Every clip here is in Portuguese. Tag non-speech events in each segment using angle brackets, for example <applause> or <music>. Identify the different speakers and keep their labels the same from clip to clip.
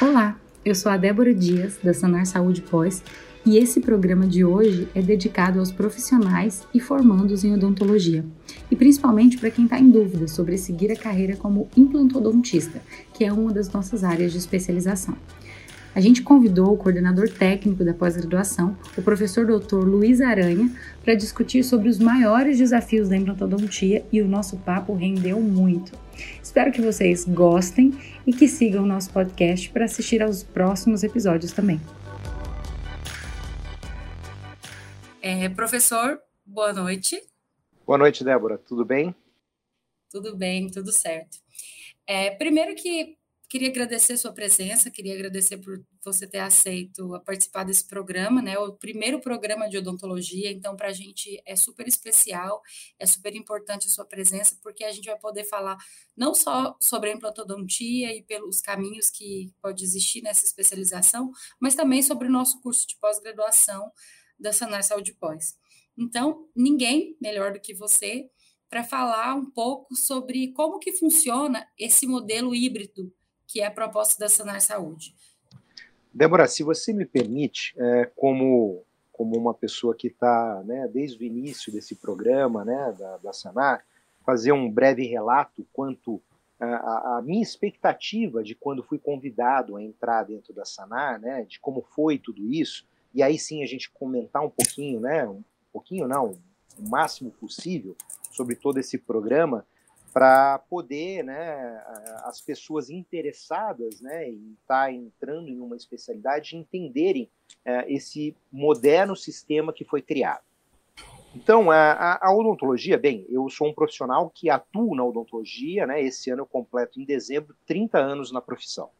Speaker 1: Olá, eu sou a Débora Dias, da Sanar Saúde Pós, e esse programa de hoje é dedicado aos profissionais e formandos em odontologia, e principalmente para quem está em dúvida sobre seguir a carreira como implantodontista, que é uma das nossas áreas de especialização. A gente convidou o coordenador técnico da pós-graduação, o professor Dr. Luiz Aranha, para discutir sobre os maiores desafios da implantodontia e o nosso papo rendeu muito. Espero que vocês gostem e que sigam o nosso podcast para assistir aos próximos episódios também. É, professor, boa noite.
Speaker 2: Boa noite, Débora. Tudo bem?
Speaker 1: Tudo bem, tudo certo. É, primeiro que Queria agradecer sua presença, queria agradecer por você ter aceito a participar desse programa, né? O primeiro programa de odontologia, então para a gente é super especial, é super importante a sua presença, porque a gente vai poder falar não só sobre a implantodontia e pelos caminhos que pode existir nessa especialização, mas também sobre o nosso curso de pós-graduação da Sanar Saúde Pós. Então, ninguém melhor do que você para falar um pouco sobre como que funciona esse modelo híbrido que é a proposta da Sanar Saúde.
Speaker 2: Débora, se você me permite, é, como, como uma pessoa que está né, desde o início desse programa né, da, da Sanar, fazer um breve relato quanto a, minha expectativa de quando fui convidado a entrar dentro da Sanar, né, de como foi tudo isso, e aí sim a gente comentar um pouquinho, né, um pouquinho não, o máximo possível sobre todo esse programa, para poder, né, as pessoas interessadas, né, em estar tá entrando em uma especialidade entenderem é, esse moderno sistema que foi criado. Então, a, a, odontologia, bem, eu sou um profissional que atuo na odontologia, né, esse ano eu completo em dezembro 30 anos na profissão,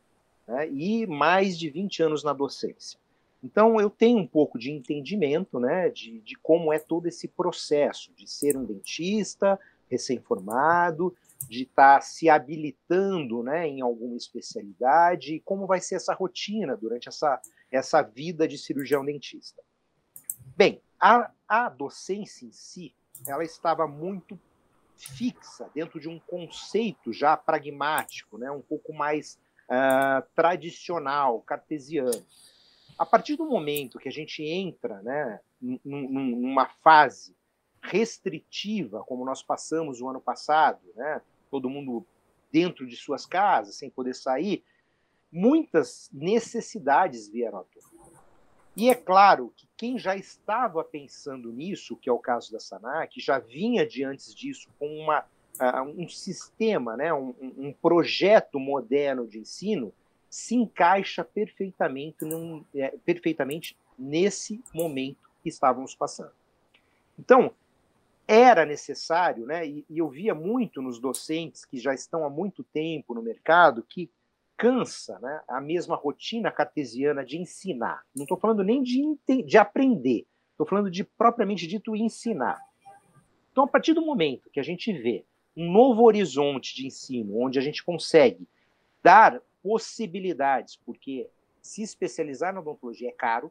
Speaker 2: né, e mais de 20 anos na docência. Então, eu tenho um pouco de entendimento, né, de, de como é todo esse processo de ser um dentista, recém-formado, de estar tá se habilitando né, em alguma especialidade, e como vai ser essa rotina durante essa, essa vida de cirurgião dentista. Bem, a, a docência em si, ela estava muito fixa dentro de um conceito já pragmático, né, um pouco mais uh, tradicional, cartesiano. A partir do momento que a gente entra né, numa fase restritiva, como nós passamos o ano passado, né? todo mundo dentro de suas casas, sem poder sair, muitas necessidades vieram à tona. E é claro que quem já estava pensando nisso, que é o caso da SANAC, já vinha de antes disso com uma, uh, um sistema, né, um, um, projeto moderno de ensino, se encaixa perfeitamente, num, é, perfeitamente nesse momento que estávamos passando. Então, era necessário, né, e, e, eu via muito nos docentes que já estão há muito tempo no mercado, que cansa né, a mesma rotina cartesiana de ensinar. Não estou falando nem de, de aprender, estou falando de propriamente dito ensinar. Então, a partir do momento que a gente vê um novo horizonte de ensino, onde a gente consegue dar possibilidades, porque se especializar na odontologia é caro,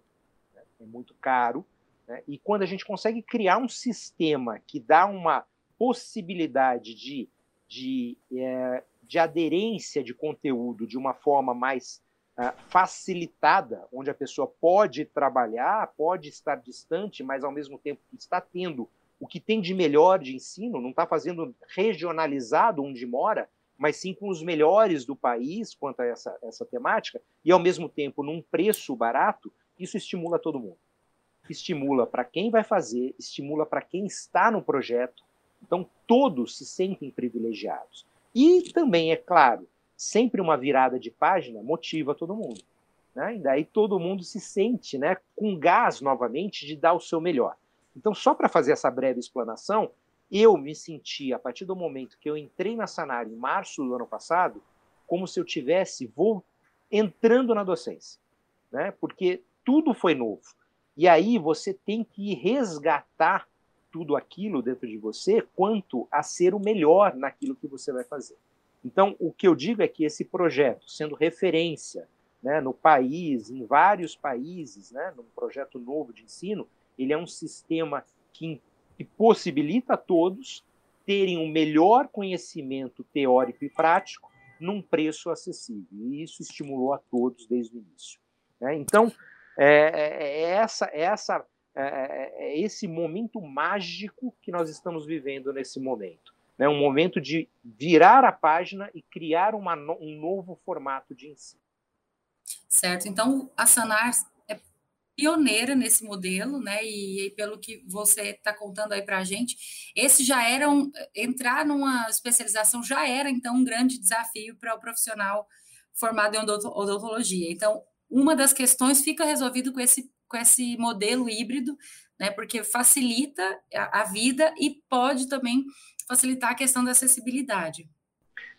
Speaker 2: né, é muito caro, né? E quando a gente consegue criar um sistema que dá uma possibilidade de, de, é, de aderência de conteúdo de uma forma mais uh, facilitada, onde a pessoa pode trabalhar, pode estar distante, mas ao mesmo tempo está tendo o que tem de melhor de ensino, não está fazendo regionalizado onde mora, mas sim com os melhores do país quanto a essa, essa temática, e ao mesmo tempo num preço barato, isso estimula todo mundo estimula para quem vai fazer, estimula para quem está no projeto. Então, todos se sentem privilegiados. E também, é claro, sempre uma virada de página motiva todo mundo. Né? E daí todo mundo se sente né, com gás novamente de dar o seu melhor. Então, só para fazer essa breve explanação, eu me senti, a partir do momento que eu entrei na Sanar em março do ano passado, como se eu tivesse vou entrando na docência, né? porque tudo foi novo. E aí você tem que resgatar tudo aquilo dentro de você quanto a ser o melhor naquilo que você vai fazer. Então, o que eu digo é que esse projeto, sendo referência né, no país, em vários países, né, num projeto novo de ensino, ele é um sistema que, que possibilita a todos terem um melhor conhecimento teórico e prático num preço acessível. E isso estimulou a todos desde o início. Né? Então, é, é, é essa, é essa, é, é, é, esse momento mágico que nós estamos vivendo nesse momento. Né? Um momento de virar a página e criar uma, um novo formato de ensino.
Speaker 1: Certo. Então, a Sanar é pioneira nesse modelo, né? E, e pelo que você está contando aí para a gente, esse já era um, entrar numa especialização já era então um grande desafio para o profissional formado em odontologia. Então, uma das questões fica resolvida com esse, com esse modelo híbrido, né? Porque facilita a, a vida e pode também facilitar a questão da acessibilidade.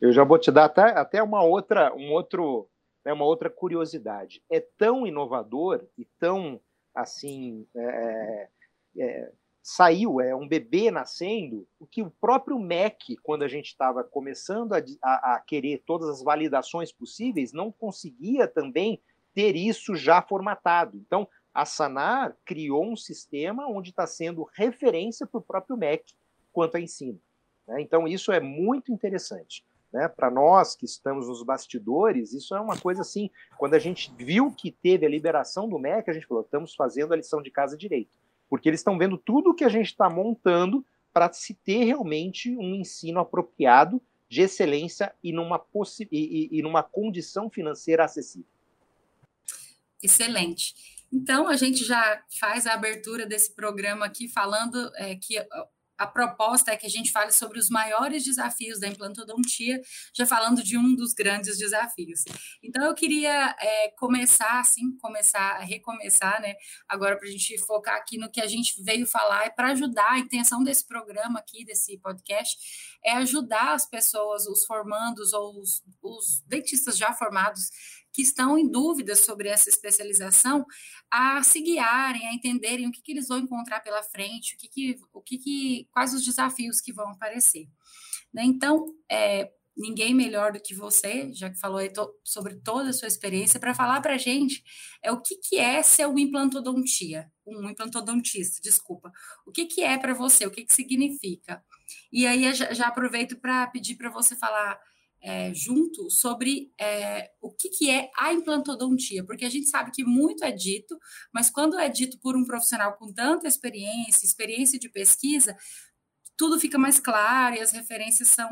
Speaker 2: Eu já vou te dar até, até uma outra, um outro, né, uma outra curiosidade. É tão inovador e tão assim é, é, é saiu, é um bebê nascendo, o que o próprio MEC, quando a gente estava começando a, a, a, querer todas as validações possíveis, não conseguia também ter isso já formatado. Então, a Sanar criou um sistema onde está sendo referência para o próprio MEC quanto a ensino. Né? Então, isso é muito interessante. Né? Para nós que estamos nos bastidores, isso é uma coisa assim. Quando a gente viu que teve a liberação do MEC, a gente falou: estamos fazendo a lição de casa direito. Porque eles estão vendo tudo o que a gente está montando para se ter realmente um ensino apropriado, de excelência e numa, e, e, e numa condição financeira acessível.
Speaker 1: Excelente. Então, a gente já faz a abertura desse programa aqui falando é, que a proposta é que a gente fale sobre os maiores desafios da implantodontia, já falando de um dos grandes desafios. Então, eu queria é, começar, assim, começar recomeçar, né? Agora, para a gente focar aqui no que a gente veio falar, e para ajudar, a intenção desse programa aqui, desse podcast, é ajudar as pessoas, os formandos ou os, os dentistas já formados que estão em dúvida sobre essa especialização a se guiarem, a entenderem o que, que eles vão encontrar pela frente, o que, que, o que, que quais os desafios que vão aparecer. Né? Então, é, ninguém melhor do que você, já que falou to sobre toda a sua experiência, para falar para a gente é o que, que é ser um implantodontia, um implantodontista, desculpa. O que, que é para você, o que, que significa? E aí já, já aproveito para pedir para você falar é, junto sobre é, o que, que é a implantodontia, porque a gente sabe que muito é dito, mas quando é dito por um profissional com tanta experiência, experiência de pesquisa, tudo fica mais claro e as referências são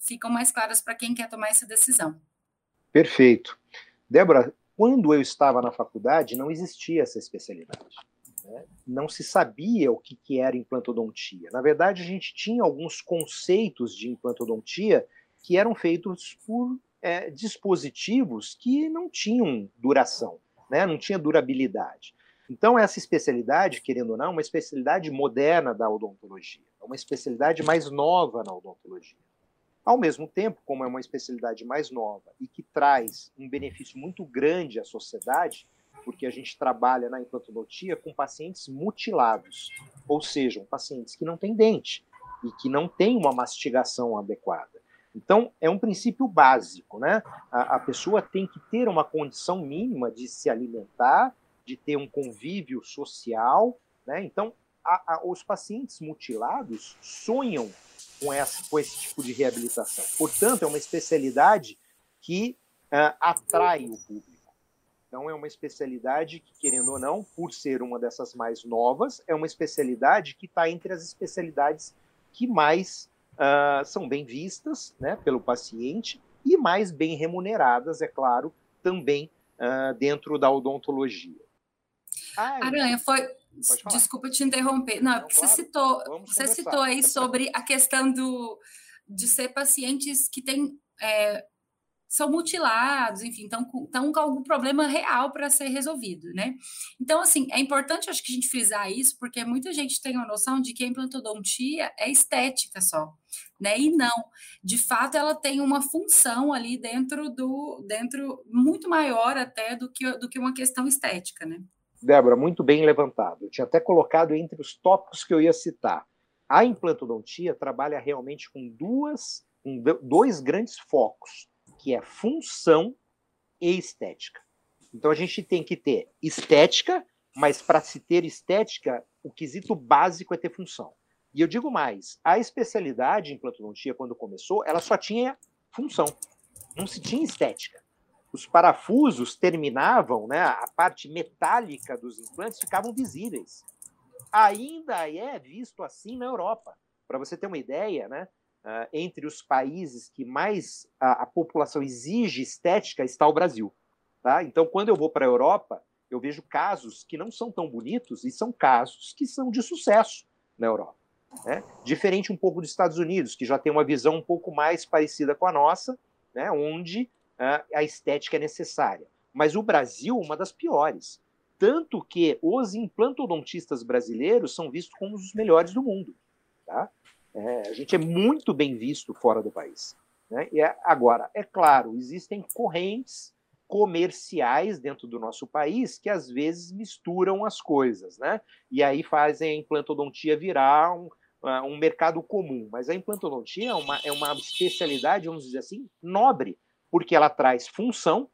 Speaker 1: ficam mais claras para quem quer tomar essa decisão.
Speaker 2: Perfeito. Débora, quando eu estava na faculdade, não existia essa especialidade. Né? Não se sabia o que, que era implantodontia. Na verdade, a gente tinha alguns conceitos de implantodontia que eram feitos por é, dispositivos que não tinham duração, né? não tinha durabilidade. Então, essa especialidade, querendo ou não, é uma especialidade moderna da odontologia, é uma especialidade mais nova na odontologia. Ao mesmo tempo, como é uma especialidade mais nova e que traz um benefício muito grande à sociedade, porque a gente trabalha na implantodontia com pacientes mutilados, ou seja, pacientes que não têm dente e que não têm uma mastigação adequada. Então, é um princípio básico, né? A, a, pessoa tem que ter uma condição mínima de se alimentar, de ter um convívio social, né? Então, a, a, os pacientes mutilados sonham com, essa, com esse tipo de reabilitação. Portanto, é uma especialidade que uh, atrai o público. Então, é uma especialidade que, querendo ou não, por ser uma dessas mais novas, é uma especialidade que está entre as especialidades que mais uh, são bem vistas né, pelo paciente e mais bem remuneradas, é claro, também uh, dentro da odontologia.
Speaker 1: Ai, Aranha, foi. Desculpa te interromper. Não, Não você claro, citou, você citou aí sobre a questão do, de ser pacientes que têm é, são mutilados, enfim, estão com, com algum problema real para ser resolvido, né? Então, assim, é importante, acho que a gente frisar isso, porque muita gente tem a noção de que a implantodontia é estética só, né? E não, de fato, ela tem uma função ali dentro do, dentro, muito maior até do que, do que uma questão estética, né?
Speaker 2: Débora, muito bem levantado. Eu tinha até colocado entre os tópicos que eu ia citar. A implantodontia trabalha realmente com duas, com dois grandes focos que é função e estética. Então a gente tem que ter estética, mas para se ter estética, o quesito básico é ter função. E eu digo mais, a especialidade em plantodontia, quando começou, ela só tinha função. não se tinha estética. Os parafusos terminavam, né, a parte metálica dos implantes ficavam visíveis. Ainda é visto assim na Europa. Para você ter uma ideia, né, uh, entre os países que mais a, a, população exige estética está o Brasil. Tá? Então, quando eu vou para a Europa, eu vejo casos que não são tão bonitos e são casos que são de sucesso na Europa. Né? Diferente um pouco dos Estados Unidos, que já tem uma visão um pouco mais parecida com a nossa, né? onde uh, a estética é necessária. Mas o Brasil, uma das piores. Tanto que os implantodontistas brasileiros são vistos como os melhores do mundo. Tá? É, a gente é muito bem visto fora do país. Né? E é, agora, é claro, existem correntes comerciais dentro do nosso país que às vezes misturam as coisas, né? E aí fazem a implantodontia virar um, um mercado comum. Mas a implantodontia é uma, é uma especialidade, vamos dizer assim, nobre, porque ela traz função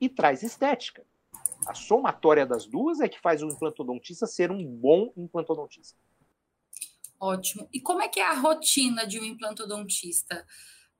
Speaker 2: e traz estética. A somatória das duas é que faz o implantodontista ser um bom implantodontista.
Speaker 1: Ótimo. E como é que é a rotina de um implantodontista?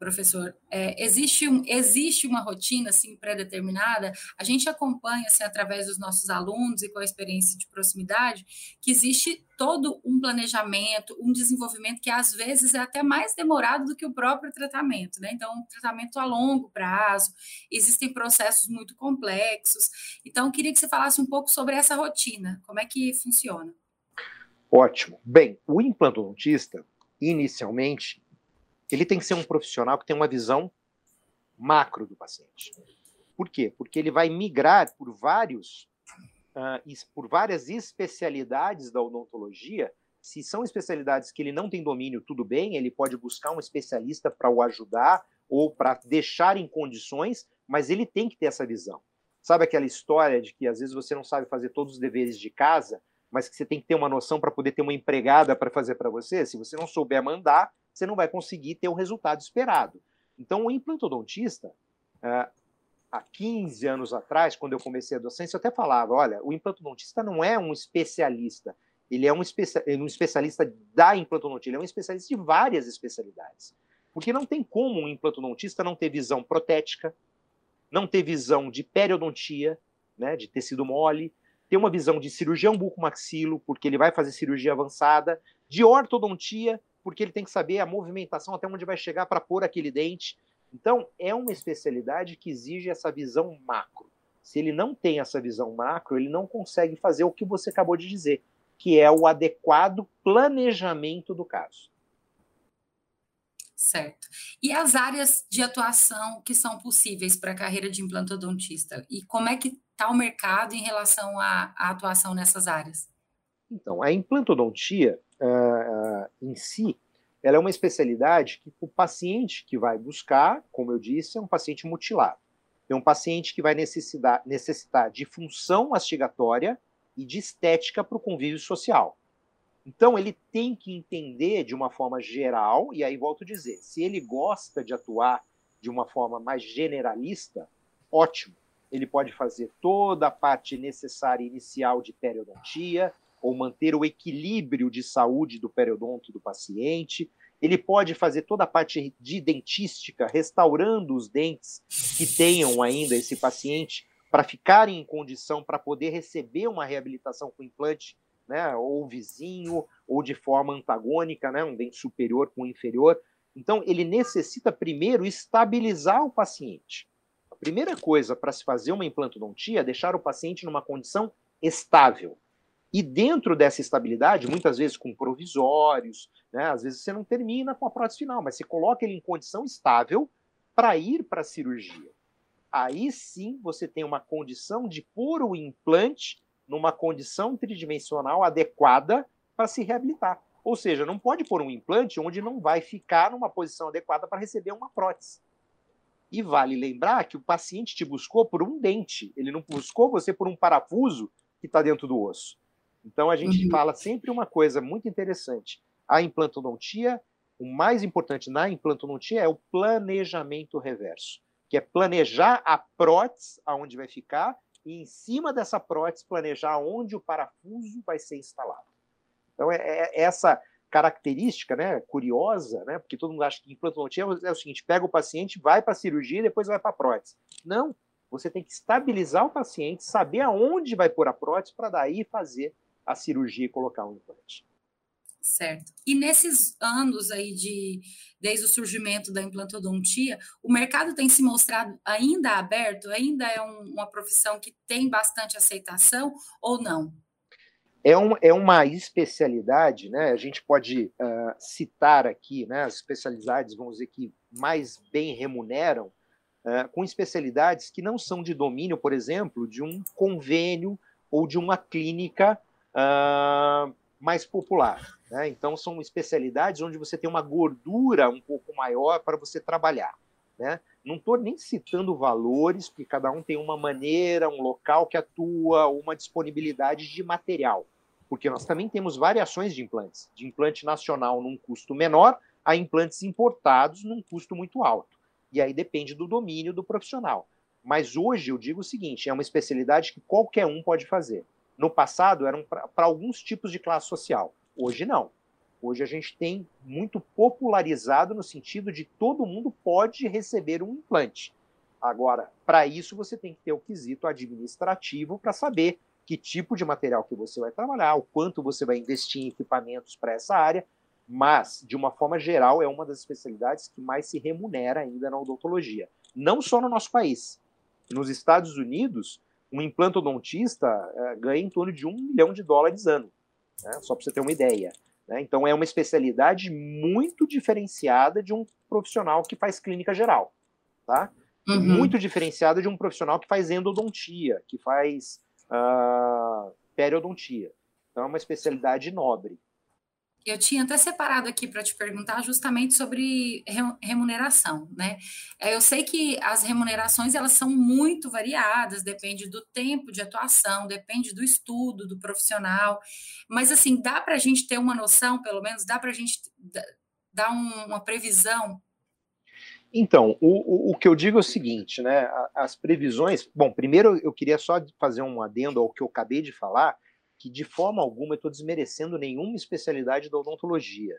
Speaker 1: Professor, é, existe, um, existe uma rotina assim pré-determinada? A gente acompanha assim, através dos nossos alunos e com a experiência de proximidade que existe todo um planejamento, um desenvolvimento que às vezes é até mais demorado do que o próprio tratamento, né? Então, um tratamento a longo prazo, existem processos muito complexos. Então, queria que você falasse um pouco sobre essa rotina, como é que funciona.
Speaker 2: Ótimo. Bem, o implantodontista, inicialmente, ele tem que ser um profissional que tem uma visão macro do paciente. Por quê? Porque ele vai migrar por vários uh, por várias especialidades da odontologia. Se são especialidades que ele não tem domínio, tudo bem, ele pode buscar um especialista para o ajudar ou para deixar em condições, mas ele tem que ter essa visão. Sabe aquela história de que às vezes você não sabe fazer todos os deveres de casa, mas que você tem que ter uma noção para poder ter uma empregada para fazer para você? Se você não souber mandar, você não vai conseguir ter o resultado esperado. Então, o implantodontista, é, há 15 anos atrás, quando eu comecei a docência, eu até falava: olha, o implantodontista não é um especialista, ele é um, especia um especialista da implantodontia, ele é um especialista de várias especialidades. Porque não tem como um implantodontista não ter visão protética, não ter visão de periodontia, né, de tecido mole, ter uma visão de cirurgião bucomaxilo, porque ele vai fazer cirurgia avançada, de ortodontia, porque ele tem que saber a movimentação até onde vai chegar para pôr aquele dente. Então, é uma especialidade que exige essa visão macro. Se ele não tem essa visão macro, ele não consegue fazer o que você acabou de dizer, que é o adequado planejamento do caso.
Speaker 1: Certo. E as áreas de atuação que são possíveis para a carreira de implantodontista? E como é que está o mercado em relação à, atuação nessas áreas?
Speaker 2: Então, a implantodontia uh, em si, ela é uma especialidade que o paciente que vai buscar, como eu disse, é um paciente mutilado. É um paciente que vai necessitar, necessitar de função mastigatória e de estética para o convívio social. Então, ele tem que entender de uma forma geral, e aí volto a dizer: se ele gosta de atuar de uma forma mais generalista, ótimo. Ele pode fazer toda a parte necessária inicial de periodontia, ou manter o equilíbrio de saúde do periodonto do paciente. Ele pode fazer toda a parte de dentística, restaurando os dentes que tenham ainda esse paciente para ficarem em condição para poder receber uma reabilitação com implante, né, ou vizinho, ou de forma antagônica, né, um dente superior com inferior. Então, ele necessita primeiro estabilizar o paciente. A primeira coisa para se fazer uma implantodontia é deixar o paciente numa condição estável. E dentro dessa estabilidade, muitas vezes com provisórios, né, às vezes você não termina com a prótese final, mas você coloca ele em condição estável para ir para a cirurgia. Aí sim você tem uma condição de pôr o implante numa condição tridimensional adequada para se reabilitar. Ou seja, não pode pôr um implante onde não vai ficar numa posição adequada para receber uma prótese. E vale lembrar que o paciente te buscou por um dente, ele não buscou você por um parafuso que está dentro do osso. Então a gente uhum. fala sempre uma coisa muito interessante. A implantodontia, o mais importante na implantodontia é o planejamento reverso, que é planejar a prótese aonde vai ficar e em cima dessa prótese planejar onde o parafuso vai ser instalado. Então é, é essa característica, né, curiosa, né, porque todo mundo acha que implantodontia é o seguinte: pega o paciente, vai para a cirurgia e depois vai para a prótese. Não, você tem que estabilizar o paciente, saber aonde vai pôr a prótese para daí fazer a cirurgia e colocar um implante.
Speaker 1: Certo. E nesses anos aí de desde o surgimento da implantodontia, o mercado tem se mostrado ainda aberto, ainda é um, uma profissão que tem bastante aceitação ou não?
Speaker 2: É, um, é uma especialidade, né? A gente pode uh, citar aqui, né? As especialidades, vamos dizer que mais bem remuneram, uh, com especialidades que não são de domínio, por exemplo, de um convênio ou de uma clínica uh, mais popular. Né? Então, são especialidades onde você tem uma gordura um pouco maior para você trabalhar. Né? Não estou nem citando valores, porque cada um tem uma maneira, um local que atua, uma disponibilidade de material. Porque nós também temos variações de implantes, de implante nacional num custo menor a implantes importados num custo muito alto. E aí depende do domínio do profissional. Mas hoje eu digo o seguinte: é uma especialidade que qualquer um pode fazer. No passado eram para alguns tipos de classe social. Hoje não. Hoje a gente tem muito popularizado no sentido de todo mundo pode receber um implante. Agora, para isso você tem que ter o quesito administrativo para saber que tipo de material que você vai trabalhar, o quanto você vai investir em equipamentos para essa área, mas de uma forma geral é uma das especialidades que mais se remunera ainda na odontologia. Não só no nosso país. Nos Estados Unidos, um implantodontista é, ganha em torno de um milhão de dólares ano, né? só para você ter uma ideia. Né? Então é uma especialidade muito diferenciada de um profissional que faz clínica geral, tá? Uhum. Muito diferenciada de um profissional que faz endodontia, que faz uh, periodontia. Então é uma especialidade nobre.
Speaker 1: Eu tinha até separado aqui para te perguntar justamente sobre remuneração, né? É, eu sei que as remunerações elas são muito variadas, depende do tempo de atuação, depende do estudo do profissional, mas assim dá para a gente ter uma noção, pelo menos dá para a gente dar um, uma previsão.
Speaker 2: Então, o, o, que eu digo é o seguinte, né? As previsões. Bom, primeiro eu queria só fazer um adendo ao que eu acabei de falar que de forma alguma eu estou desmerecendo nenhuma especialidade da odontologia.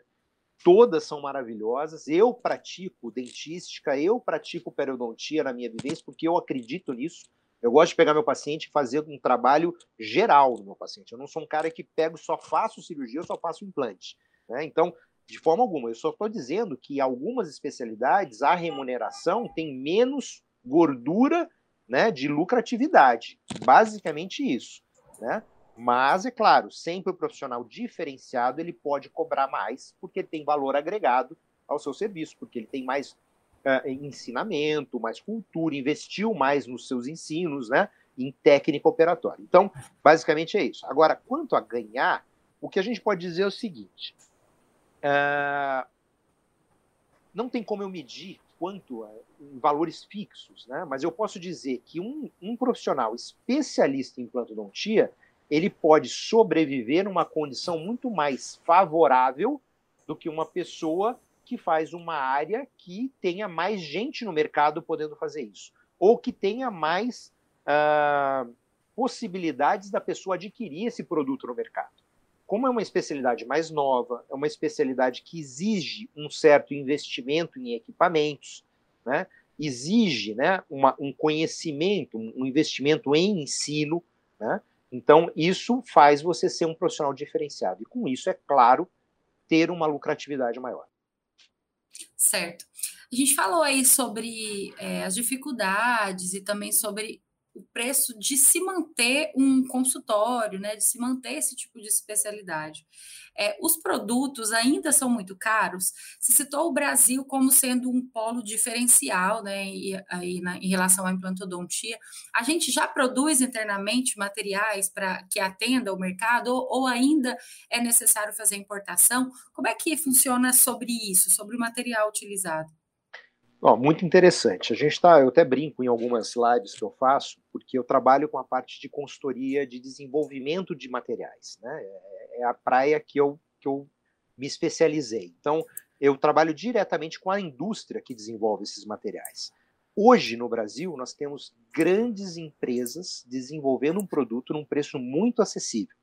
Speaker 2: Todas são maravilhosas. Eu pratico dentística, eu pratico periodontia na minha vivência, porque eu acredito nisso. Eu gosto de pegar meu paciente e fazer um trabalho geral do meu paciente. Eu não sou um cara que pego só faço cirurgia, eu só faço implante. Né? Então, de forma alguma, eu só estou dizendo que algumas especialidades a remuneração tem menos gordura né, de lucratividade. Basicamente isso. Né? Mas, é claro, sempre o profissional diferenciado ele pode cobrar mais, porque tem valor agregado ao seu serviço, porque ele tem mais uh, ensinamento, mais cultura, investiu mais nos seus ensinos, né? Em técnica operatória. Então, basicamente é isso. Agora, quanto a ganhar, o que a gente pode dizer é o seguinte: uh, não tem como eu medir quanto em valores fixos, né? Mas eu posso dizer que um, um profissional especialista em implantodontia ele pode sobreviver numa condição muito mais favorável do que uma pessoa que faz uma área que tenha mais gente no mercado podendo fazer isso, ou que tenha mais uh, possibilidades da pessoa adquirir esse produto no mercado. Como é uma especialidade mais nova, é uma especialidade que exige um certo investimento em equipamentos, né? exige né, uma, um conhecimento, um investimento em ensino, né? Então, isso faz você ser um profissional diferenciado. E com isso, é claro, ter uma lucratividade maior.
Speaker 1: Certo. A gente falou aí sobre é, as dificuldades e também sobre o preço de se manter um consultório, né, de se manter esse tipo de especialidade. É, os produtos ainda são muito caros. Se citou o Brasil como sendo um polo diferencial, né, e, aí, na, em relação à implantodontia. A gente já produz internamente materiais para que atenda o mercado ou, ou ainda é necessário fazer importação? Como é que funciona sobre isso, sobre o material utilizado?
Speaker 2: Bom, muito interessante. A gente está, eu até brinco em algumas lives que eu faço, porque eu trabalho com a parte de consultoria de desenvolvimento de materiais, né? É, é a praia que eu, que eu me especializei. Então, eu trabalho diretamente com a indústria que desenvolve esses materiais. Hoje, no Brasil, nós temos grandes empresas desenvolvendo um produto num preço muito acessível.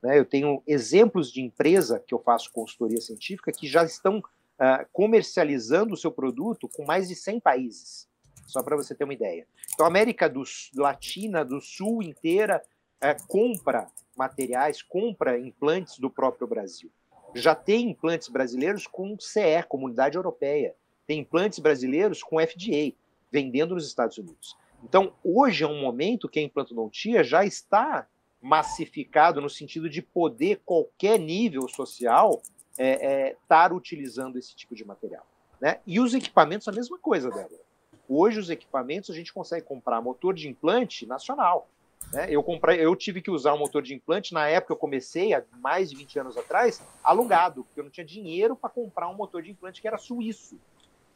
Speaker 2: Né? Eu tenho exemplos de empresa que eu faço consultoria científica que já estão uh, comercializando o seu produto com mais de 100 países, só para você ter uma ideia. Então, a América do, Latina, do Sul inteira, uh, compra materiais, compra implantes do próprio Brasil. Já tem implantes brasileiros com CE, Comunidade Europeia. Tem implantes brasileiros com FDA, vendendo nos Estados Unidos. Então, hoje é um momento que a implantodontia já está massificado no sentido de poder qualquer nível social é, é, tar utilizando esse tipo de material. Né? E os equipamentos, a mesma coisa, Débora. Hoje, os equipamentos, a gente consegue comprar motor de implante nacional. Né? Eu, comprei, eu tive que usar um motor de implante, na época eu comecei, há mais de 20 anos atrás, alugado, porque eu não tinha dinheiro para comprar um motor de implante que era suíço.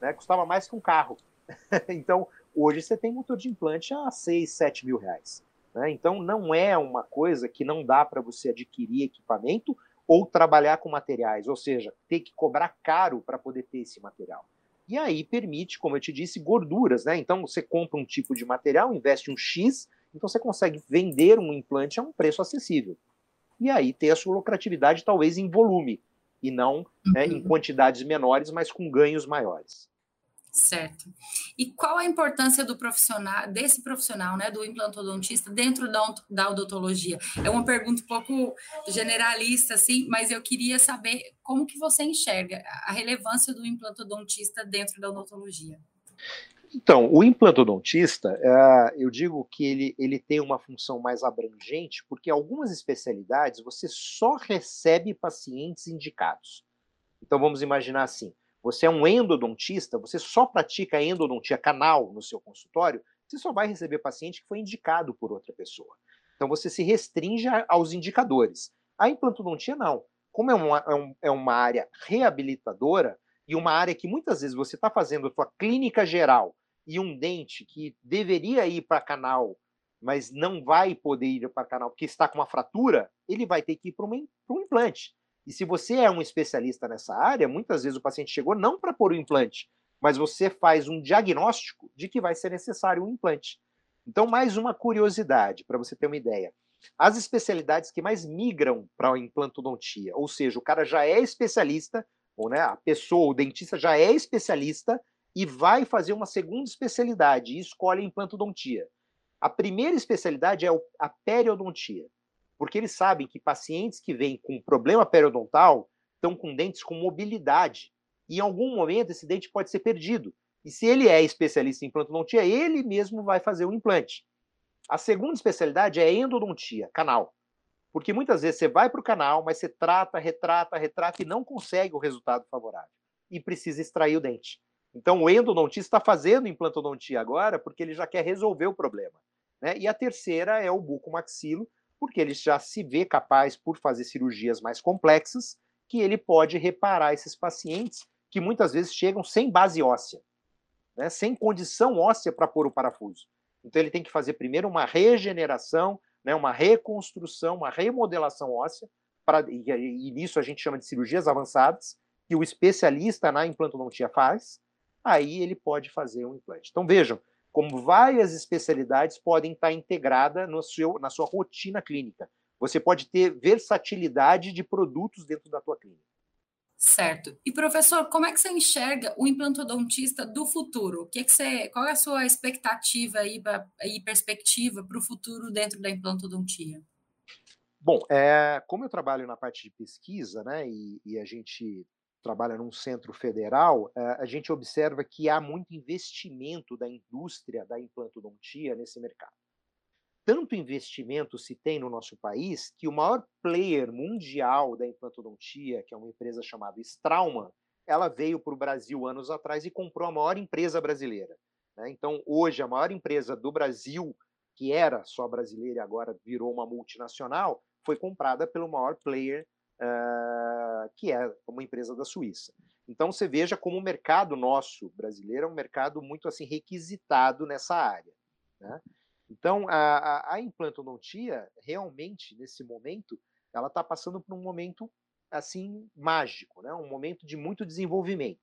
Speaker 2: Né? Custava mais que um carro. <laughs> então, hoje você tem motor de implante a 6, 7 mil reais. Né? Então, não é uma coisa que não dá para você adquirir equipamento ou trabalhar com materiais, ou seja, ter que cobrar caro para poder ter esse material. E aí permite, como eu te disse, gorduras, né? Então você compra um tipo de material, investe um X, então você consegue vender um implante a um preço acessível. E aí ter a sua lucratividade talvez em volume, e não né, em uhum. quantidades menores, mas com ganhos maiores.
Speaker 1: Certo. E qual a importância do profissional, desse profissional, né, do implantodontista dentro da, da odontologia? É uma pergunta um pouco generalista, assim, mas eu queria saber como que você enxerga a relevância do implantodontista dentro da odontologia.
Speaker 2: Então, o implantodontista, é, eu digo que ele, ele tem uma função mais abrangente, porque algumas especialidades você só recebe pacientes indicados. Então, vamos imaginar assim: você é um endodontista, você só pratica endodontia canal no seu consultório, você só vai receber paciente que foi indicado por outra pessoa. Então você se restringe aos indicadores. A implantodontia não. Como é uma, é, um, é uma área reabilitadora e uma área que muitas vezes você está fazendo a sua clínica geral e um dente que deveria ir para canal, mas não vai poder ir para canal porque está com uma fratura, ele vai ter que ir para um implante. E se você é um especialista nessa área, muitas vezes o paciente chegou não para pôr o implante, mas você faz um diagnóstico de que vai ser necessário um implante. Então, mais uma curiosidade, para você ter uma ideia. As especialidades que mais migram para a implantodontia, ou seja, o cara já é especialista, ou né, a pessoa, o dentista já é especialista e vai fazer uma segunda especialidade e escolhe implantodontia. A primeira especialidade é a periodontia porque eles sabem que pacientes que vêm com problema periodontal estão com dentes com mobilidade. E em algum momento esse dente pode ser perdido. E se ele é especialista em implantodontia, ele mesmo vai fazer o implante. A segunda especialidade é endodontia, canal. Porque muitas vezes você vai para o canal, mas você trata, retrata, retrata e não consegue o resultado favorável. E precisa extrair o dente. Então o endodontista está fazendo implantodontia agora porque ele já quer resolver o problema. Né? E a terceira é o bucomaxilo, porque ele já se vê capaz, por fazer cirurgias mais complexas, que ele pode reparar esses pacientes que muitas vezes chegam sem base óssea, né, sem condição óssea para pôr o parafuso. Então ele tem que fazer primeiro uma regeneração, né, uma reconstrução, uma remodelação óssea, pra, e, e nisso a gente chama de cirurgias avançadas, que o especialista na implantodontia faz, aí ele pode fazer um implante. Então vejam, como várias especialidades podem estar integradas no seu, na sua rotina clínica. Você pode ter versatilidade de produtos dentro da tua clínica.
Speaker 1: Certo. E professor, como é que você enxerga o implantodontista do futuro? O que, é que você, qual é a sua expectativa aí e perspectiva para o futuro dentro da implantodontia?
Speaker 2: Bom, é, como eu trabalho na parte de pesquisa, né, e, e a gente trabalha num centro federal, eh, a gente observa que há muito investimento da indústria da implantodontia nesse mercado. Tanto investimento se tem no nosso país que o maior player mundial da implantodontia, que é uma empresa chamada Straumann, ela veio para o Brasil anos atrás e comprou a maior empresa brasileira. Né? Então, hoje, a maior empresa do Brasil, que era só brasileira e agora virou uma multinacional, foi comprada pelo maior player uh, que é uma empresa da Suíça. Então você veja como o mercado nosso brasileiro é um mercado muito assim requisitado nessa área. Né? Então a, a, a implantodontia realmente nesse momento ela está passando por um momento assim mágico, né? um momento de muito desenvolvimento.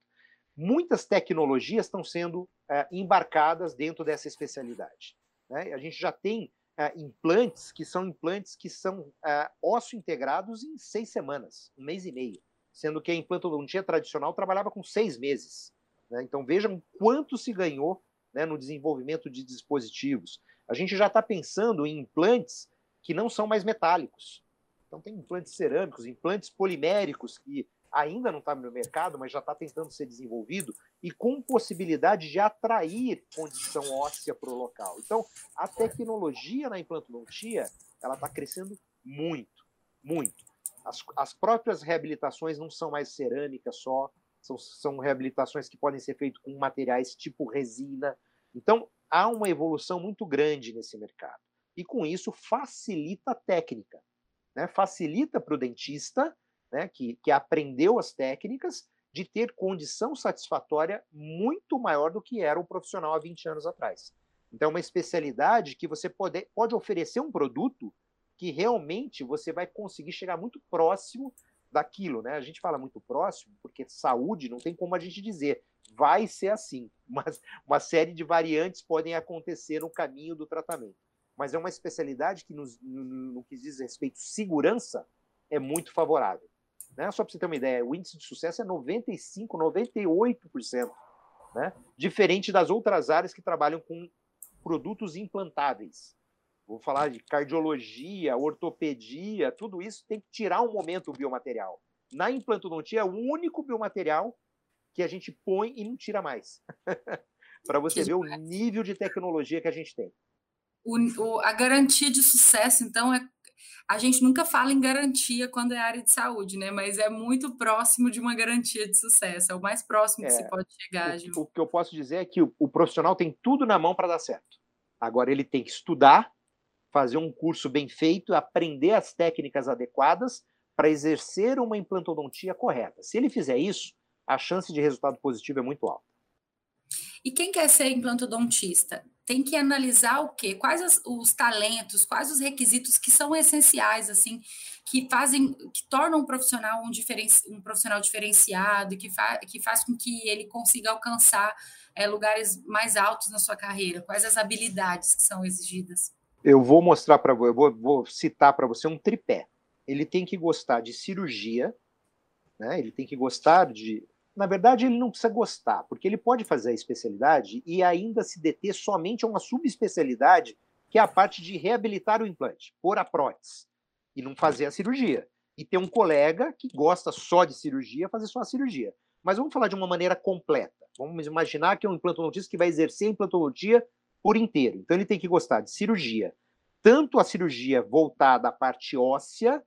Speaker 2: Muitas tecnologias estão sendo é, embarcadas dentro dessa especialidade. Né? A gente já tem é, implantes que são implantes que são é, osso integrados em seis semanas, um mês e meio, sendo que a implantodontia tradicional trabalhava com seis meses. Né? Então vejam quanto se ganhou né, no desenvolvimento de dispositivos. A gente já está pensando em implantes que não são mais metálicos. Então tem implantes cerâmicos, implantes poliméricos que ainda não está no mercado, mas já está tentando ser desenvolvido e com possibilidade de atrair condição óssea para o local. Então, a tecnologia na implantodontia ela está crescendo muito, muito. As, as próprias reabilitações não são mais cerâmica só, são, são reabilitações que podem ser feitas com materiais tipo resina. Então, há uma evolução muito grande nesse mercado. E com isso facilita a técnica. Né? Facilita para o dentista né, que, que aprendeu as técnicas, de ter condição satisfatória muito maior do que era o profissional há 20 anos atrás. Então, é uma especialidade que você pode, pode oferecer um produto que realmente você vai conseguir chegar muito próximo daquilo, né? A gente fala muito próximo porque saúde não tem como a gente dizer vai ser assim, <laughs> mas uma série de variantes podem acontecer no caminho do tratamento. Mas é uma especialidade que, nos, no, no que diz respeito à segurança, é muito favorável. Né? Só para você ter uma ideia, o índice de sucesso é 95%, 98%. Né? Diferente das outras áreas que trabalham com produtos implantáveis. Vou falar de cardiologia, ortopedia, tudo isso tem que tirar um momento o biomaterial. Na implantodontia é o único biomaterial que a gente põe e não tira mais. <laughs> para você que ver demais. o nível de tecnologia que a gente tem.
Speaker 1: O, o, a garantia de sucesso, então, é a gente nunca fala em garantia quando é área de saúde, né? Mas é muito próximo de uma garantia de sucesso. É o mais próximo que é, se pode chegar.
Speaker 2: O, o, que eu posso dizer é que o, o profissional tem tudo na mão para dar certo. Agora ele tem que estudar, fazer um curso bem feito, aprender as técnicas adequadas para exercer uma implantodontia correta. Se ele fizer isso, a chance de resultado positivo é muito alta.
Speaker 1: E quem quer ser implantodontista? Tem que analisar o quê? Quais os, os talentos, quais os requisitos que são essenciais, assim, que fazem, que tornam um profissional um, um profissional diferenciado que, fa que faz com que ele consiga alcançar é, lugares mais altos na sua carreira? Quais as habilidades que são exigidas?
Speaker 2: Eu vou mostrar para você, vou, vou citar para você um tripé. Ele tem que gostar de cirurgia, né? ele tem que gostar de na verdade, ele não precisa gostar, porque ele pode fazer a especialidade e ainda se deter somente a uma subespecialidade, que é a parte de reabilitar o implante, pôr a prótese, e não fazer a cirurgia. E ter um colega que gosta só de cirurgia, fazer só a cirurgia. Mas vamos falar de uma maneira completa. Vamos imaginar que é um implantodontista que vai exercer a implantologia por inteiro. Então ele tem que gostar de cirurgia, tanto a cirurgia voltada à parte óssea,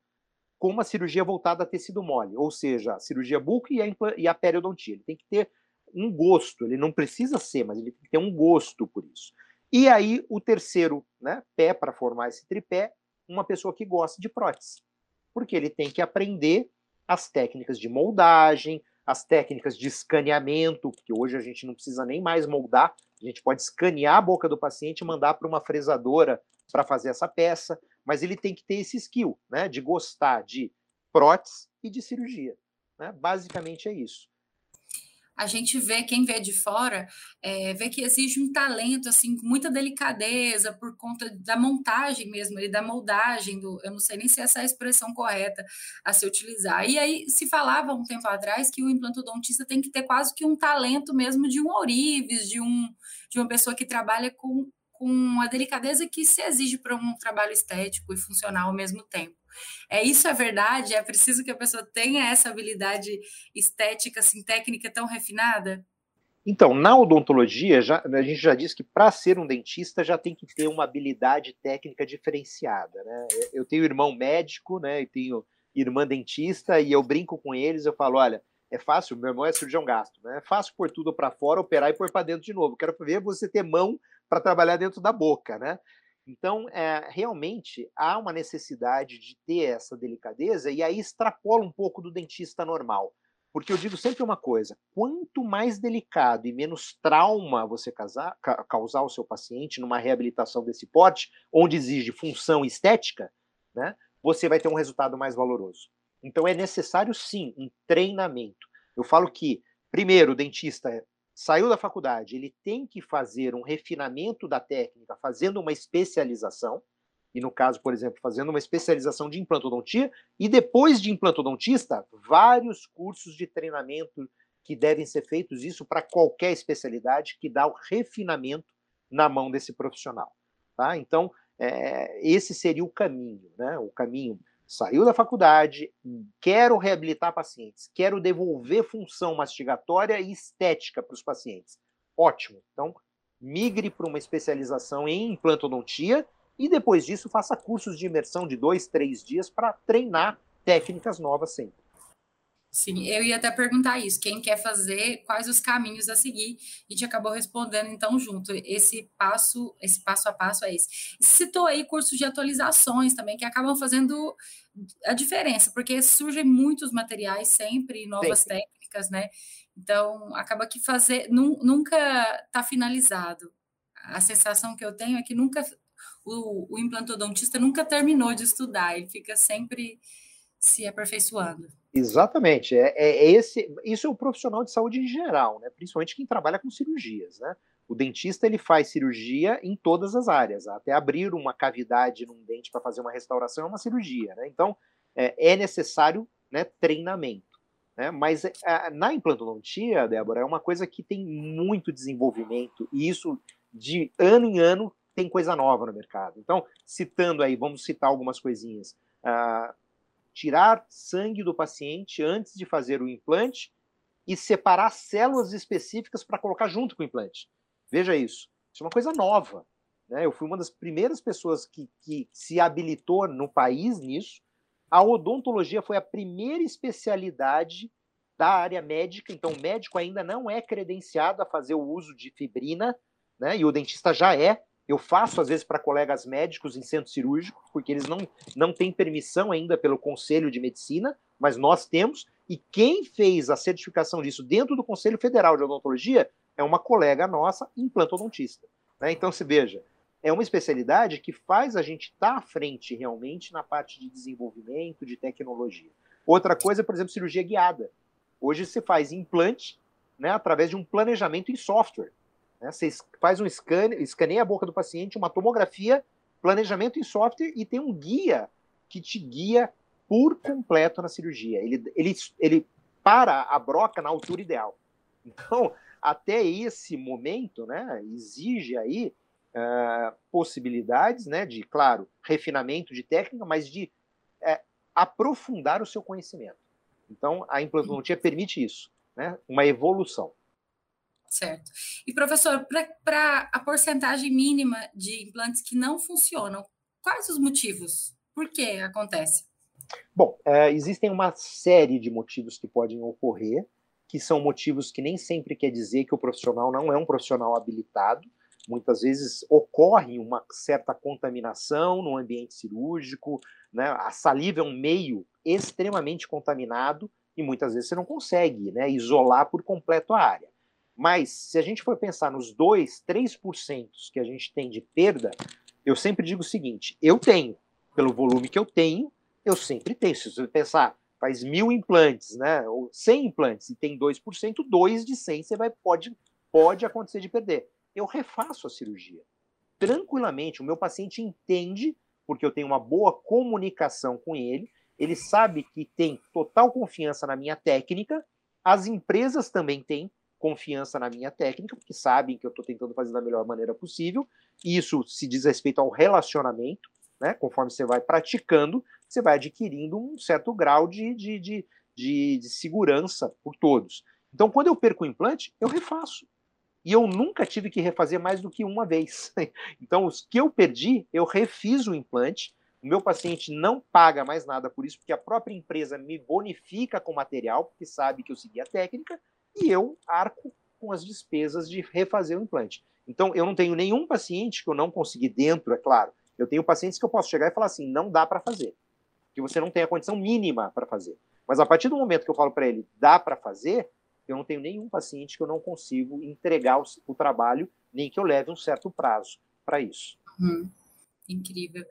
Speaker 2: com uma cirurgia voltada a tecido mole, ou seja, a cirurgia buco e a, e a periodontia. Ele tem que ter um gosto, ele não precisa ser, mas ele tem que ter um gosto por isso. E aí, o terceiro né, pé para formar esse tripé, uma pessoa que gosta de prótese. Porque ele tem que aprender as técnicas de moldagem, as técnicas de escaneamento, que hoje a gente não precisa nem mais moldar, a gente pode escanear a boca do paciente e mandar para uma fresadora para fazer essa peça mas ele tem que ter esse skill, né, de gostar de prótese e de cirurgia. Né? Basicamente é isso.
Speaker 1: A gente vê, quem vê de fora, é, vê que exige um talento, assim, com muita delicadeza, por conta da montagem mesmo, e da moldagem, do, eu não sei nem se essa é a expressão correta a se utilizar. E aí se falava um tempo atrás que o implantodontista tem que ter quase que um talento mesmo de um ourives, de, um, de uma pessoa que trabalha com com a delicadeza que se exige para um trabalho estético e funcional ao mesmo tempo. É isso é verdade? É preciso que a pessoa tenha essa habilidade estética, assim, técnica tão refinada?
Speaker 2: Então, na odontologia, já, a gente já disse que para ser um dentista já tem que ter uma habilidade técnica diferenciada. Né? Eu tenho irmão médico, né? E tenho irmã dentista, e eu brinco com eles, eu falo, olha, é fácil, meu irmão é cirurgião gasto, né? É fácil pôr tudo para fora, operar e pôr para dentro de novo. Quero ver você ter mão para trabalhar dentro da boca, né? Então, é, realmente há uma necessidade de ter essa delicadeza e aí extrapola um pouco do dentista normal. Porque eu digo sempre uma coisa: quanto mais delicado e menos trauma você causar, causar ao seu paciente numa reabilitação desse porte, onde exige função estética, né, você vai ter um resultado mais valoroso. Então é necessário sim um treinamento. Eu falo que, primeiro, o dentista saiu da faculdade, ele tem que fazer um refinamento da técnica, fazendo uma especialização, e no caso, por exemplo, fazendo uma especialização de implantodontia, e depois de implantodontista, vários cursos de treinamento que devem ser feitos, isso para qualquer especialidade, que dá o refinamento na mão desse profissional. Tá? Então, é, esse seria o caminho, né? O caminho saiu da faculdade, quero reabilitar pacientes, quero devolver função mastigatória e estética para os pacientes. Ótimo. Então, migre para uma especialização em implantodontia e depois disso faça cursos de imersão de dois, três dias para treinar técnicas novas sempre.
Speaker 1: Sim, eu ia até perguntar isso. Quem quer fazer, quais os caminhos a seguir? A gente acabou respondendo então junto. Esse passo, esse passo a passo é esse. Citou aí cursos de atualizações também que acabam fazendo a diferença, porque surgem muitos materiais sempre, novas Sim. técnicas, né? Então acaba que fazer nunca está finalizado. A sensação que eu tenho é que nunca o, o implantodontista nunca terminou de estudar, ele fica sempre se aperfeiçoando.
Speaker 2: Exatamente. É, é, esse, isso é o profissional de saúde em geral, né? principalmente quem trabalha com cirurgias. Né? O dentista ele faz cirurgia em todas as áreas, até abrir uma cavidade num dente para fazer uma restauração é uma cirurgia. Né? Então, é, é necessário né, treinamento. Né? Mas é, na implantodontia, Débora, é uma coisa que tem muito desenvolvimento, e isso de ano em ano tem coisa nova no mercado. Então, citando aí, vamos citar algumas coisinhas. Uh, tirar sangue do paciente antes de fazer o implante e separar células específicas para colocar junto com o implante. Veja isso. Isso é uma coisa nova. Né? Eu fui uma das primeiras pessoas que, que se habilitou no país nisso. A odontologia foi a primeira especialidade da área médica, então o médico ainda não é credenciado a fazer o uso de fibrina, né? e o dentista já é, eu faço, às vezes, para colegas médicos em centro cirúrgico, porque eles não, não têm permissão ainda pelo Conselho de Medicina, mas nós temos. E quem fez a certificação disso dentro do Conselho Federal de Odontologia é uma colega nossa, implantodontista. Né? Então, se veja, é uma especialidade que faz a gente estar tá à frente realmente na parte de desenvolvimento, de tecnologia. Outra coisa, por exemplo, cirurgia guiada. Hoje se faz implante né, através de um planejamento em software. Né? Você faz um scan, escaneia a boca do paciente, uma tomografia, planejamento em software e tem um guia que te guia por completo na cirurgia. Ele, ele, ele para a broca na altura ideal. Então, até esse momento, né, exige aí uh, possibilidades, né, de, claro, refinamento de técnica, mas de uh, aprofundar o seu conhecimento. Então, a implantologia permite isso, né, uma evolução.
Speaker 1: Certo. E, professor, para a porcentagem mínima de implantes que não funcionam, quais os motivos? Por que acontece?
Speaker 2: Bom, é, existem uma série de motivos que podem ocorrer, que são motivos que nem sempre quer dizer que o profissional não é um profissional habilitado. Muitas vezes ocorre uma certa contaminação no ambiente cirúrgico, né? a saliva é um meio extremamente contaminado e muitas vezes você não consegue né, isolar por completo a área. Mas se a gente for pensar nos 2, 3% que a gente tem de perda, eu sempre digo o seguinte: eu tenho, pelo volume que eu tenho, eu sempre tenho. Se você pensar, faz mil implantes, né? Ou 100 implantes e tem 2%, 2 de 100 você vai, pode, pode acontecer de perder. Eu refaço a cirurgia. Tranquilamente, o meu paciente entende, porque eu tenho uma boa comunicação com ele, ele sabe que tem total confiança na minha técnica, as empresas também têm, confiança na minha técnica, porque sabem que eu estou tentando fazer da melhor maneira possível. Isso se diz respeito ao relacionamento, né? Conforme você vai praticando, você vai adquirindo um certo grau de, de, de, de, de segurança por todos. Então, quando eu perco o implante, eu refaço. E eu nunca tive que refazer mais do que uma vez. <laughs> Então, os que eu perdi, eu refiz o implante. O meu paciente não paga mais nada por isso, porque a própria empresa me bonifica com material, porque sabe que eu segui a técnica, e eu arco com as despesas de refazer o implante. Então, eu não tenho nenhum paciente que eu não consegui dentro, é claro. Eu tenho pacientes que eu posso chegar e falar assim: não dá para fazer, que você não tem a condição mínima para fazer. Mas a partir do momento que eu falo para ele, dá para fazer, eu não tenho nenhum paciente que eu não consigo entregar o, o trabalho, nem que eu leve um certo prazo para isso.
Speaker 1: Uhum. Incrível.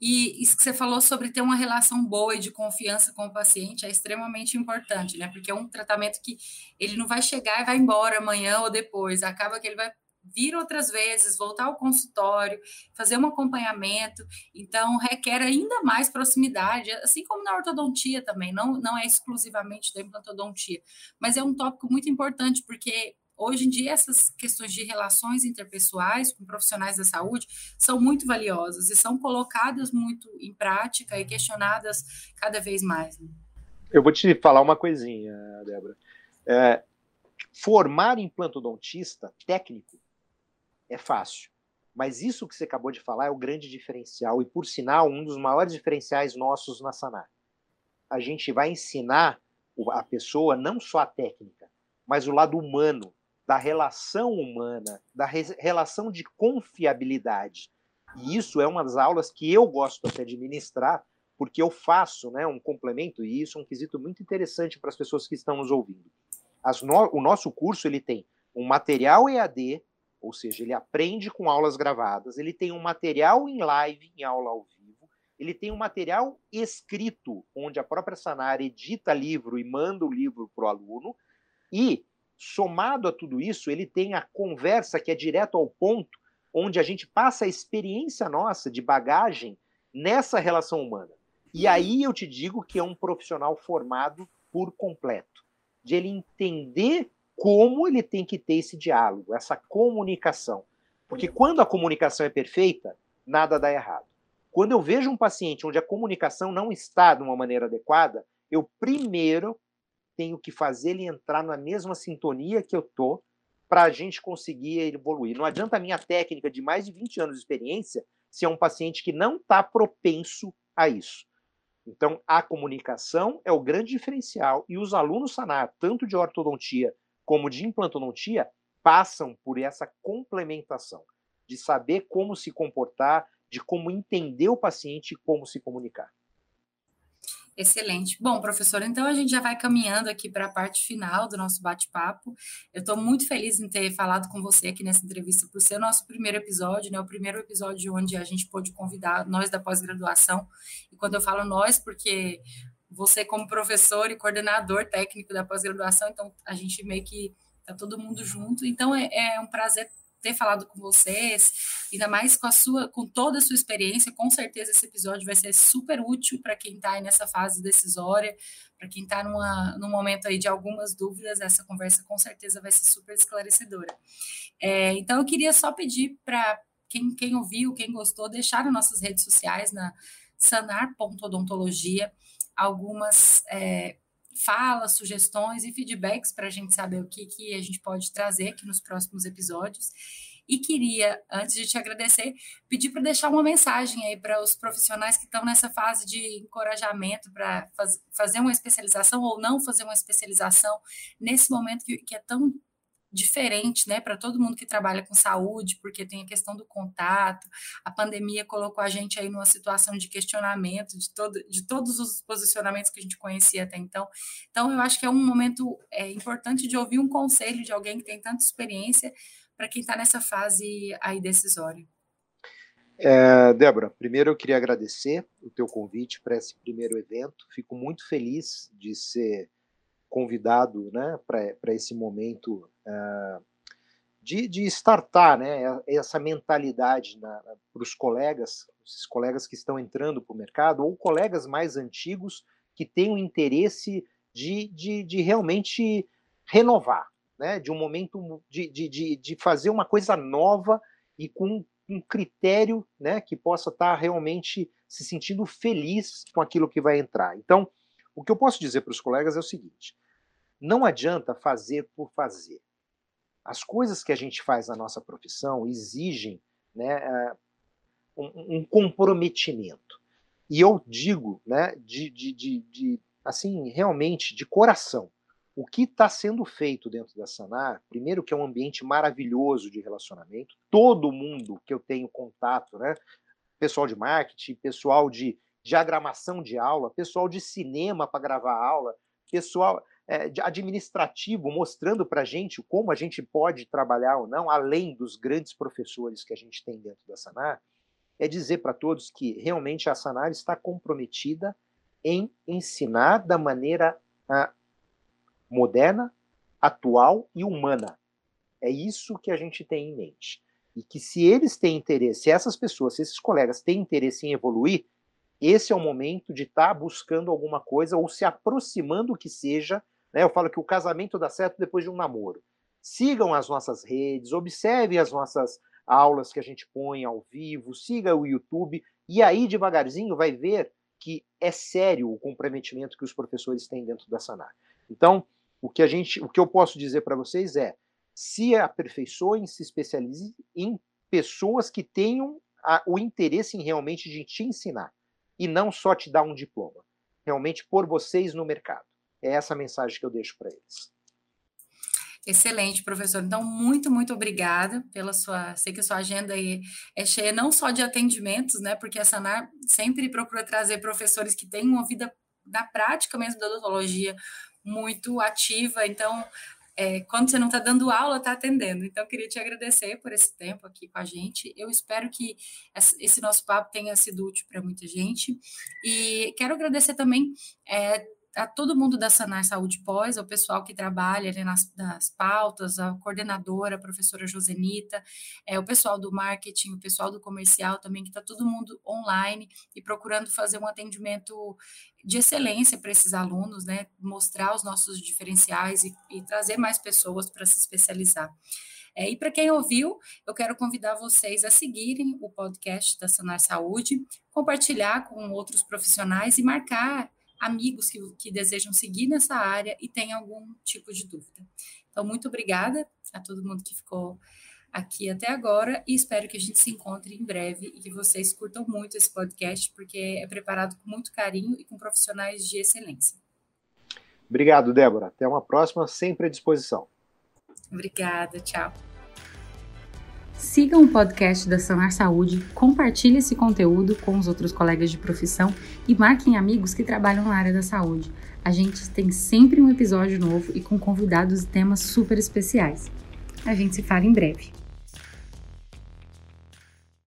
Speaker 1: E isso que você falou sobre ter uma relação boa e de confiança com o paciente é extremamente importante, né? Porque é um tratamento que ele não vai chegar e vai embora amanhã ou depois. Acaba que ele vai vir outras vezes, voltar ao consultório, fazer um acompanhamento. Então, requer ainda mais proximidade, assim como na ortodontia também, não, não é exclusivamente da implantodontia, mas é um tópico muito importante, porque hoje em dia essas questões de relações interpessoais com profissionais da saúde são muito valiosas e são colocadas muito em prática e questionadas cada vez mais. Né?
Speaker 2: Eu vou te falar uma coisinha, Débora. É, formar implantodontista técnico é fácil. Mas isso que você acabou de falar é o grande diferencial, e por sinal, um dos maiores diferenciais nossos na Sanar. A gente vai ensinar a pessoa não só a técnica, mas o lado humano, da relação humana, da re relação de confiabilidade. E isso é uma das aulas que eu gosto até de ministrar, porque eu faço né, um complemento, e isso é um quesito muito interessante para as pessoas que estão nos ouvindo. No, o nosso curso ele tem um material EAD ou seja, ele aprende com aulas gravadas, ele tem um material em live, em aula ao vivo, ele tem um material escrito, onde a própria Sanar edita livro e manda o livro para o aluno, e, somado a tudo isso, ele tem a conversa que é direto ao ponto, onde a gente passa a experiência nossa de bagagem nessa relação humana. E aí eu te digo que é um profissional formado por completo, de ele entender como ele tem que ter esse diálogo, essa comunicação. Porque quando a comunicação é perfeita, nada dá errado. Quando eu vejo um paciente onde a comunicação não está de uma maneira adequada, eu primeiro tenho que fazer ele entrar na mesma sintonia que eu tô para a gente conseguir evoluir. Não adianta a minha técnica de mais de 20 anos de experiência se é um paciente que não está propenso a isso. Então, a comunicação é o grande diferencial e os alunos SANAR, tanto de ortodontia como de implantodontia, passam por essa complementação de saber como se comportar, de como entender o paciente e como se comunicar.
Speaker 1: Excelente. Bom, professor, então a gente já vai caminhando aqui para a parte final do nosso bate-papo. Eu estou muito feliz em ter falado com você aqui nessa entrevista por ser o nosso primeiro episódio, né? O primeiro episódio onde a gente pôde convidar nós da pós-graduação. E quando eu falo nós, porque você como professor e coordenador técnico da pós-graduação, então a gente meio que tá todo mundo junto. Então é, é, um prazer ter falado com vocês, ainda mais com a sua, com toda a sua experiência. Com certeza esse episódio vai ser super útil para quem está nessa fase decisória, para quem está num momento aí de algumas dúvidas. Essa conversa com certeza vai ser super esclarecedora. É, então eu queria só pedir para quem, quem ouviu, quem gostou, deixar nas nossas redes sociais na sanar.odontologia algumas é, falas, sugestões e feedbacks para a gente saber o que, que a gente pode trazer aqui nos próximos episódios. E queria, antes de te agradecer, pedir para deixar uma mensagem aí para os profissionais que estão nessa fase de encorajamento para faz, fazer uma especialização ou não fazer uma especialização nesse momento que, que é tão diferente, né, para todo mundo que trabalha com saúde, porque tem a questão do contato. A pandemia colocou a gente aí numa situação de questionamento de, todo, de todos os posicionamentos que a gente conhecia até então. Então, eu acho que é um momento é, importante de ouvir um conselho de alguém que tem tanta experiência para quem está nessa fase aí decisória.
Speaker 2: É, Débora, primeiro eu queria agradecer o teu convite para esse primeiro evento. Fico muito feliz de ser convidado né, para esse momento uh, de, de startar né, essa mentalidade para os colegas, esses colegas que estão entrando para o mercado, ou colegas mais antigos que têm o interesse de, de, de realmente renovar, né, de um momento de, de, de fazer uma coisa nova e com um critério né, que possa estar tá realmente se sentindo feliz com aquilo que vai entrar. Então, o que eu posso dizer para os colegas é o seguinte: não adianta fazer por fazer. As coisas que a gente faz na nossa profissão exigem né, eh, um, um comprometimento. E eu digo, né, de, de, de, de assim, realmente, de coração, o que está sendo feito dentro da Sanar, primeiro que é um ambiente maravilhoso de relacionamento, todo mundo que eu tenho contato, né, pessoal de marketing, pessoal de diagramação de aula, pessoal de cinema para gravar aula, pessoal, é, administrativo, mostrando para a gente como a gente pode trabalhar ou não, além dos grandes professores que a gente tem dentro da Sanar, é dizer para todos que realmente a Sanar está comprometida em ensinar da maneira ah, moderna, atual e humana. É isso que a gente tem em mente. E que se eles têm interesse, se essas pessoas, se esses colegas têm interesse em evoluir, esse é o momento de estar tá buscando alguma coisa ou se aproximando que seja. Né? Eu falo que o casamento dá certo depois de um namoro. Sigam as nossas redes, observem as nossas aulas que a gente põe ao vivo, siga o YouTube e aí devagarzinho vai ver que é sério o comprometimento que os professores têm dentro da Sanar. Então, o que a gente, o que eu posso dizer para vocês é: se aperfeiçoem, se especializem em pessoas que tenham a, o interesse em realmente de te ensinar e não só te dar um diploma, realmente pôr vocês no mercado. É essa a mensagem que eu deixo para eles.
Speaker 1: Excelente, professor. Então, muito, muito obrigada pela sua. Sei que a sua agenda é cheia não só de atendimentos, né? Porque a Sanar sempre procura trazer professores que têm uma vida na prática mesmo da odontologia muito ativa. Então, é, quando você não está dando aula, está atendendo. Então, queria te agradecer por esse tempo aqui com a gente. Eu espero que esse nosso papo tenha sido útil para muita gente. E quero agradecer também é, a todo mundo da Sanar Saúde Pós, ao pessoal que trabalha nas, nas, pautas, a coordenadora, a professora Josenita, é, o pessoal do marketing, o pessoal do comercial também, que está todo mundo online e procurando fazer um atendimento de excelência para esses alunos, né, mostrar os nossos diferenciais e, e trazer mais pessoas para se especializar. É, e para quem ouviu, eu quero convidar vocês a seguirem o podcast da Sanar Saúde, compartilhar com outros profissionais e marcar amigos que, que desejam seguir nessa área e têm algum tipo de dúvida. Então, muito obrigada a todo mundo que ficou aqui até agora e espero que a gente se encontre em breve e que vocês curtam muito esse podcast, porque é preparado com muito carinho e com profissionais de excelência.
Speaker 2: Obrigado, Débora. Até uma próxima, sempre à disposição.
Speaker 1: Obrigada, tchau.
Speaker 3: Siga o podcast da Sanar Saúde, compartilhe esse conteúdo com os outros colegas de profissão e marquem amigos que trabalham na área da saúde. A gente tem sempre um episódio novo e com convidados e temas super especiais. A gente se fala em breve.